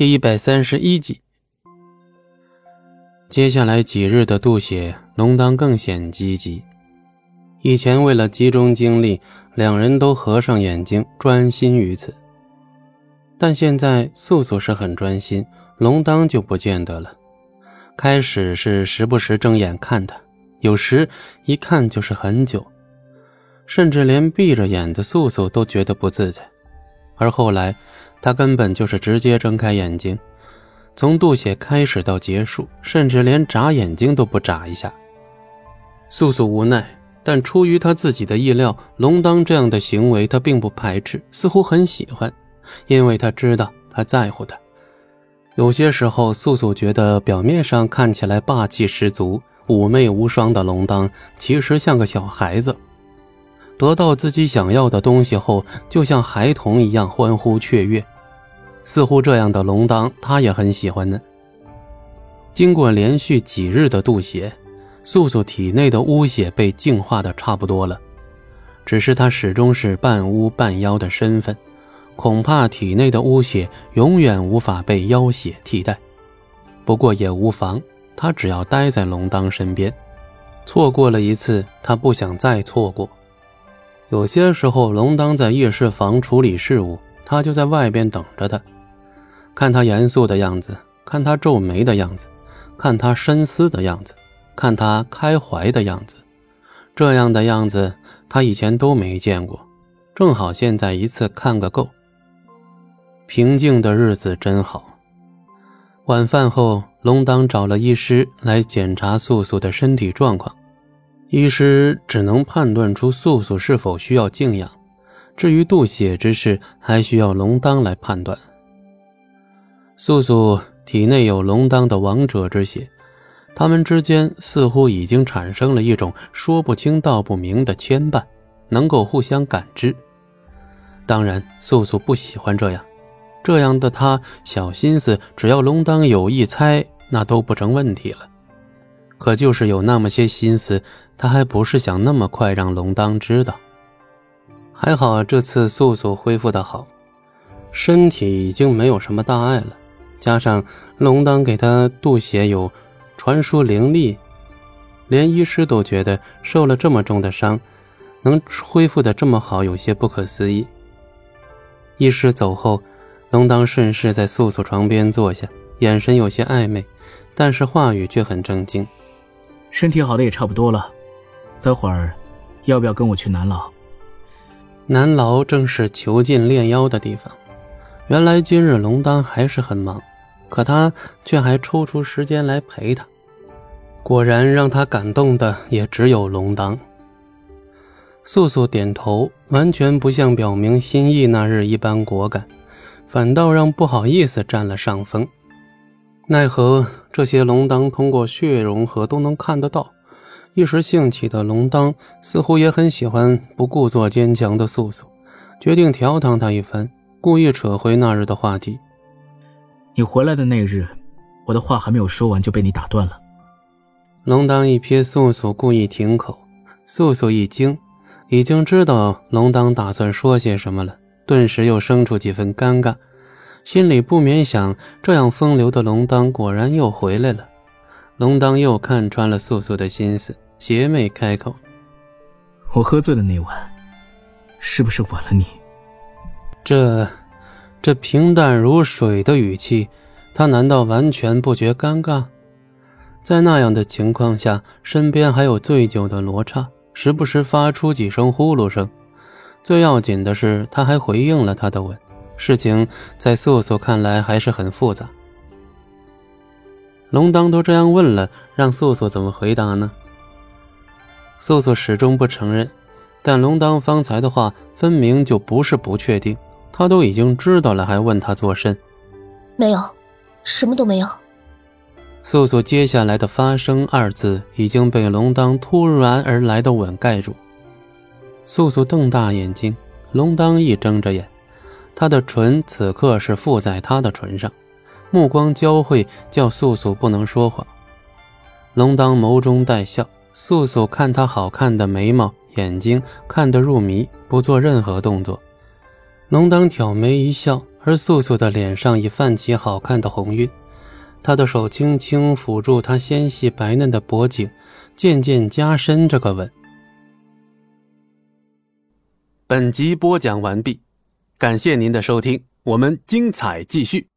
第一百三十一集。接下来几日的渡血，龙当更显积极。以前为了集中精力，两人都合上眼睛，专心于此。但现在素素是很专心，龙当就不见得了。开始是时不时睁眼看他，有时一看就是很久，甚至连闭着眼的素素都觉得不自在。而后来，他根本就是直接睁开眼睛，从吐血开始到结束，甚至连眨眼睛都不眨一下。素素无奈，但出于他自己的意料，龙当这样的行为他并不排斥，似乎很喜欢，因为他知道他在乎他。有些时候，素素觉得表面上看起来霸气十足、妩媚无双的龙当，其实像个小孩子。得到自己想要的东西后，就像孩童一样欢呼雀跃，似乎这样的龙当他也很喜欢呢。经过连续几日的渡血，素素体内的污血被净化的差不多了，只是他始终是半巫半妖的身份，恐怕体内的污血永远无法被妖血替代。不过也无妨，他只要待在龙当身边，错过了一次，他不想再错过。有些时候，龙当在夜市房处理事务，他就在外边等着他。看他严肃的样子，看他皱眉的样子，看他深思的样子，看他开怀的样子，这样的样子他以前都没见过，正好现在一次看个够。平静的日子真好。晚饭后，龙当找了医师来检查素素的身体状况。医师只能判断出素素是否需要静养，至于渡血之事，还需要龙当来判断。素素体内有龙当的王者之血，他们之间似乎已经产生了一种说不清道不明的牵绊，能够互相感知。当然，素素不喜欢这样，这样的她小心思，只要龙当有意猜，那都不成问题了。可就是有那么些心思，他还不是想那么快让龙当知道。还好这次素素恢复的好，身体已经没有什么大碍了，加上龙当给他渡血有传说灵力，连医师都觉得受了这么重的伤，能恢复的这么好，有些不可思议。医师走后，龙当顺势在素素床边坐下，眼神有些暧昧，但是话语却很正经。身体好的也差不多了，待会儿要不要跟我去南牢？南牢正是囚禁炼妖的地方。原来今日龙当还是很忙，可他却还抽出时间来陪他。果然让他感动的也只有龙当。素素点头，完全不像表明心意那日一般果敢，反倒让不好意思占了上风。奈何这些龙当通过血融合都能看得到，一时兴起的龙当似乎也很喜欢不故作坚强的素素，决定调侃他一番，故意扯回那日的话题。你回来的那日，我的话还没有说完就被你打断了。龙当一瞥素素，故意停口，素素一惊，已经知道龙当打算说些什么了，顿时又生出几分尴尬。心里不免想：这样风流的龙当果然又回来了。龙当又看穿了素素的心思，邪魅开口：“我喝醉的那晚，是不是吻了你？”这，这平淡如水的语气，他难道完全不觉尴尬？在那样的情况下，身边还有醉酒的罗刹，时不时发出几声呼噜声。最要紧的是，他还回应了他的吻。事情在素素看来还是很复杂。龙当都这样问了，让素素怎么回答呢？素素始终不承认，但龙当方才的话分明就不是不确定。他都已经知道了，还问他作甚？没有，什么都没有。素素接下来的“发生”二字已经被龙当突然而来的吻盖住。素素瞪大眼睛，龙当一睁着眼。他的唇此刻是附在他的唇上，目光交汇，叫素素不能说话。龙当眸中带笑，素素看他好看的眉毛、眼睛，看得入迷，不做任何动作。龙当挑眉一笑，而素素的脸上已泛起好看的红晕。他的手轻轻抚住她纤细白嫩的脖颈，渐渐加深这个吻。本集播讲完毕。感谢您的收听我们精彩继续。